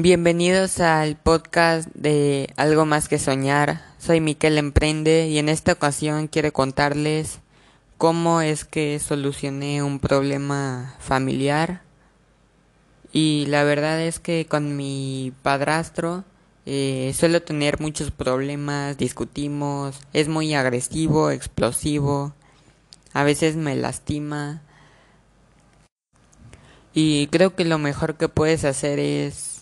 Bienvenidos al podcast de Algo más que soñar. Soy Miquel Emprende y en esta ocasión quiero contarles cómo es que solucioné un problema familiar. Y la verdad es que con mi padrastro eh, suelo tener muchos problemas, discutimos, es muy agresivo, explosivo, a veces me lastima. Y creo que lo mejor que puedes hacer es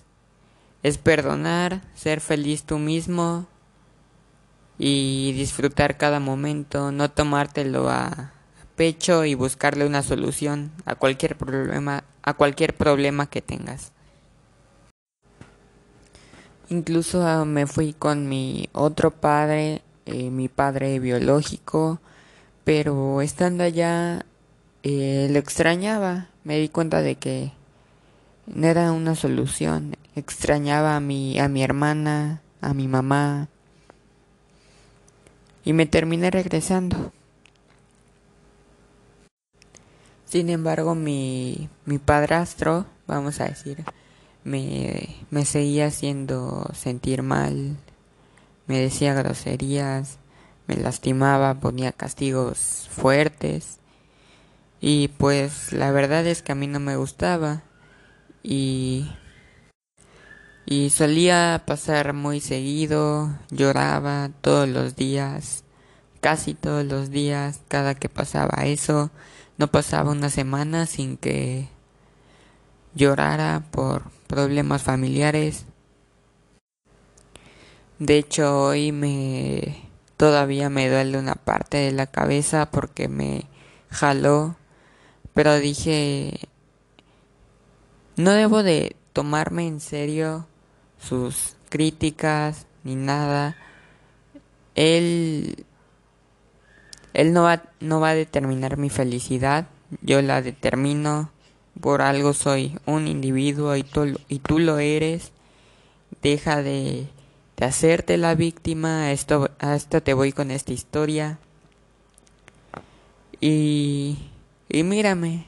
es perdonar, ser feliz tú mismo y disfrutar cada momento, no tomártelo a pecho y buscarle una solución a cualquier problema, a cualquier problema que tengas. Incluso ah, me fui con mi otro padre, eh, mi padre biológico, pero estando allá eh, lo extrañaba. Me di cuenta de que no era una solución. Extrañaba a mi, a mi hermana, a mi mamá. Y me terminé regresando. Sin embargo, mi, mi padrastro, vamos a decir, me, me seguía haciendo sentir mal, me decía groserías, me lastimaba, ponía castigos fuertes. Y pues la verdad es que a mí no me gustaba y y solía pasar muy seguido, lloraba todos los días, casi todos los días, cada que pasaba eso, no pasaba una semana sin que llorara por problemas familiares. De hecho, hoy me todavía me duele una parte de la cabeza porque me jaló, pero dije no debo de tomarme en serio sus críticas ni nada. Él, él no, va, no va a determinar mi felicidad, yo la determino. Por algo soy un individuo y tú, y tú lo eres. Deja de, de hacerte la víctima. Esto, a esto te voy con esta historia. Y, y mírame,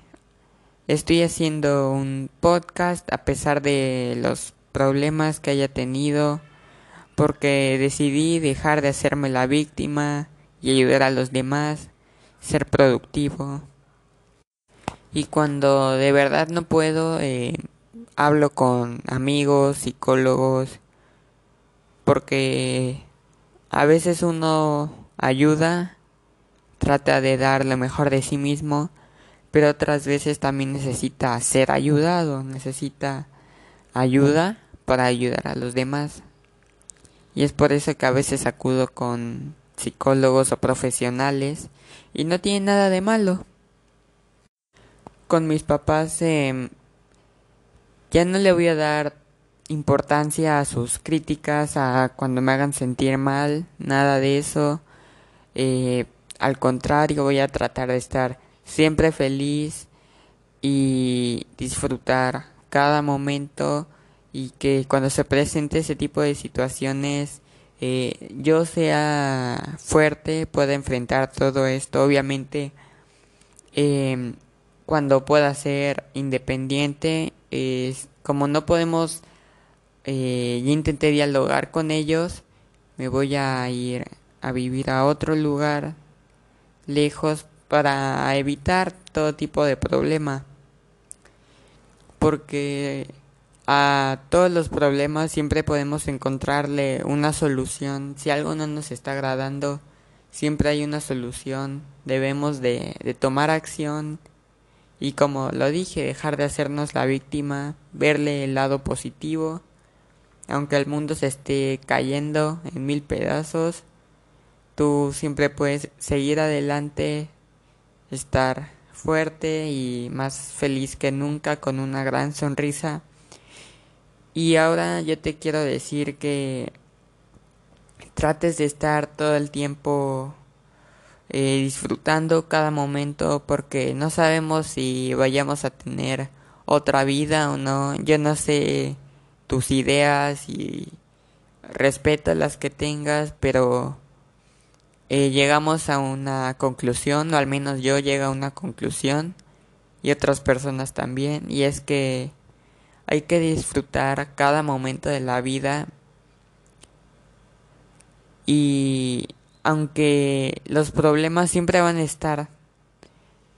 estoy haciendo un podcast a pesar de los problemas que haya tenido, porque decidí dejar de hacerme la víctima y ayudar a los demás, ser productivo. Y cuando de verdad no puedo, eh, hablo con amigos, psicólogos, porque a veces uno ayuda, trata de dar lo mejor de sí mismo, pero otras veces también necesita ser ayudado, necesita ayuda para ayudar a los demás. Y es por eso que a veces acudo con psicólogos o profesionales y no tiene nada de malo. Con mis papás eh, ya no le voy a dar importancia a sus críticas, a cuando me hagan sentir mal, nada de eso. Eh, al contrario, voy a tratar de estar siempre feliz y disfrutar cada momento y que cuando se presente ese tipo de situaciones eh, yo sea fuerte, pueda enfrentar todo esto. Obviamente, eh, cuando pueda ser independiente, es como no podemos, eh, yo intenté dialogar con ellos, me voy a ir a vivir a otro lugar lejos para evitar todo tipo de problema. Porque a todos los problemas siempre podemos encontrarle una solución. Si algo no nos está agradando, siempre hay una solución. Debemos de, tomar acción y como lo dije, dejar de hacernos la víctima, verle el lado positivo. Aunque el mundo se esté cayendo en mil pedazos, tú siempre puedes seguir adelante, estar fuerte y más feliz que nunca con una gran sonrisa y ahora yo te quiero decir que trates de estar todo el tiempo eh, disfrutando cada momento porque no sabemos si vayamos a tener otra vida o no. Yo no sé tus ideas y respeto las que tengas, pero eh, llegamos a una conclusión, o al menos yo llego a una conclusión y otras personas también, y es que hay que disfrutar cada momento de la vida y aunque los problemas siempre van a estar,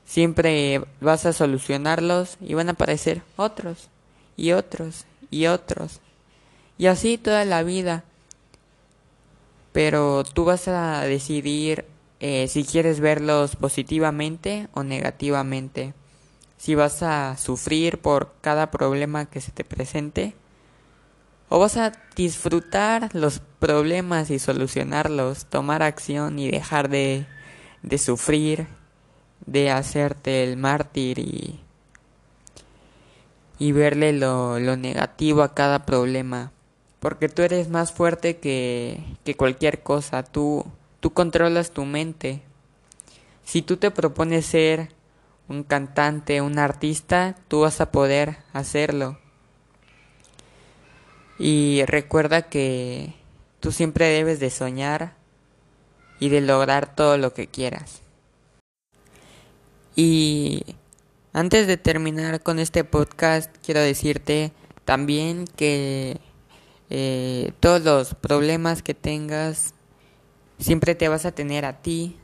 siempre vas a solucionarlos y van a aparecer otros y otros y otros. Y así toda la vida. Pero tú vas a decidir eh, si quieres verlos positivamente o negativamente. Si vas a sufrir por cada problema que se te presente o vas a disfrutar los problemas y solucionarlos, tomar acción y dejar de, de sufrir, de hacerte el mártir y, y verle lo, lo negativo a cada problema. Porque tú eres más fuerte que, que cualquier cosa, tú, tú controlas tu mente. Si tú te propones ser un cantante, un artista, tú vas a poder hacerlo. Y recuerda que tú siempre debes de soñar y de lograr todo lo que quieras. Y antes de terminar con este podcast, quiero decirte también que eh, todos los problemas que tengas, siempre te vas a tener a ti,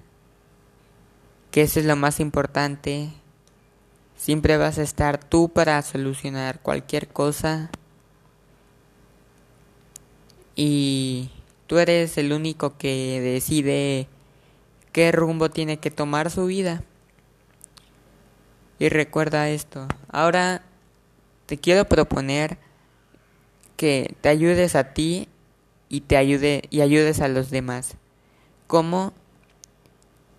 que eso es lo más importante. Siempre vas a estar tú para solucionar cualquier cosa y tú eres el único que decide qué rumbo tiene que tomar su vida. Y recuerda esto. Ahora te quiero proponer que te ayudes a ti y te ayude y ayudes a los demás. Como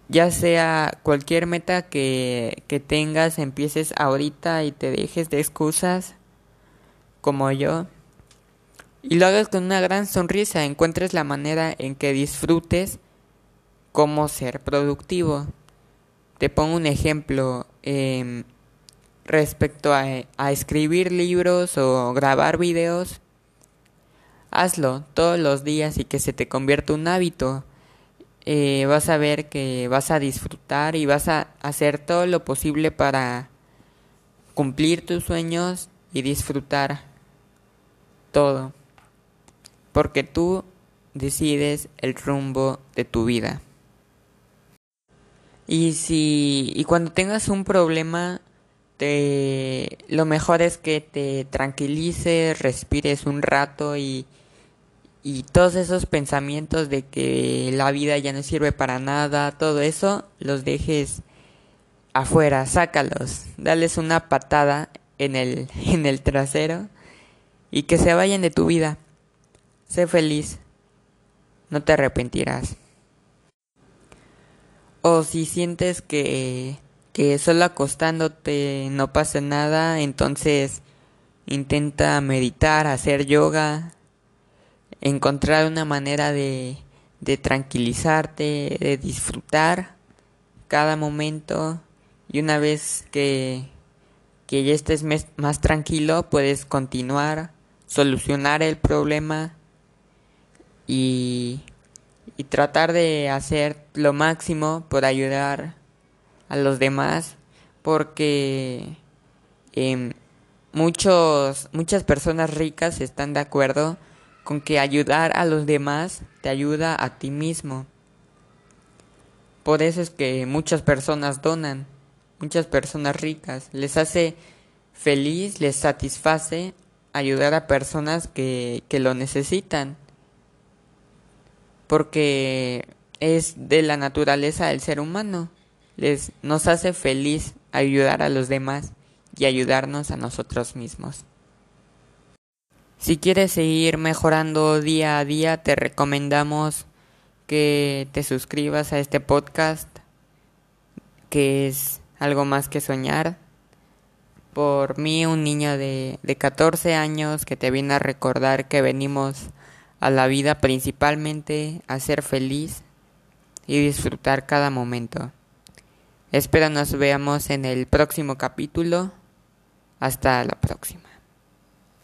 ya sea cualquier meta que, que tengas, empieces ahorita y te dejes de excusas como yo y lo hagas con una gran sonrisa, encuentres la manera en que disfrutes cómo ser productivo. Te pongo un ejemplo em, respecto a, a escribir libros o grabar videos. Hazlo todos los días y que se te convierta un hábito. Eh, vas a ver que vas a disfrutar y vas a hacer todo lo posible para cumplir tus sueños y disfrutar todo porque tú decides el rumbo de tu vida. Y si y cuando tengas un problema te lo mejor es que te tranquilices, respires un rato y y todos esos pensamientos de que la vida ya no sirve para nada, todo eso los dejes afuera, sácalos, dales una patada en el en el trasero y que se vayan de tu vida. Sé feliz, no te arrepentirás. O si sientes que, que solo acostándote no pasa nada, entonces intenta meditar, hacer yoga, encontrar una manera de, de tranquilizarte, de disfrutar cada momento. Y una vez que, que ya estés más tranquilo puedes continuar, solucionar el problema y, y tratar de hacer lo máximo por ayudar a los demás porque eh, muchos, muchas personas ricas están de acuerdo con que ayudar a los demás te ayuda a ti mismo. Por eso es que muchas personas donan, muchas personas ricas, les hace feliz, les satisface ayudar a personas que, que lo necesitan porque es de la naturaleza del ser humano. Les, nos hace feliz ayudar a los demás y ayudarnos a nosotros mismos. Si quieres seguir mejorando día a día, te recomendamos que te suscribas a este podcast, que es algo más que soñar. Por mí, un niño de, de 14 años que te viene a recordar que venimos a la vida principalmente a ser feliz y disfrutar cada momento. Espero nos veamos en el próximo capítulo. Hasta la próxima.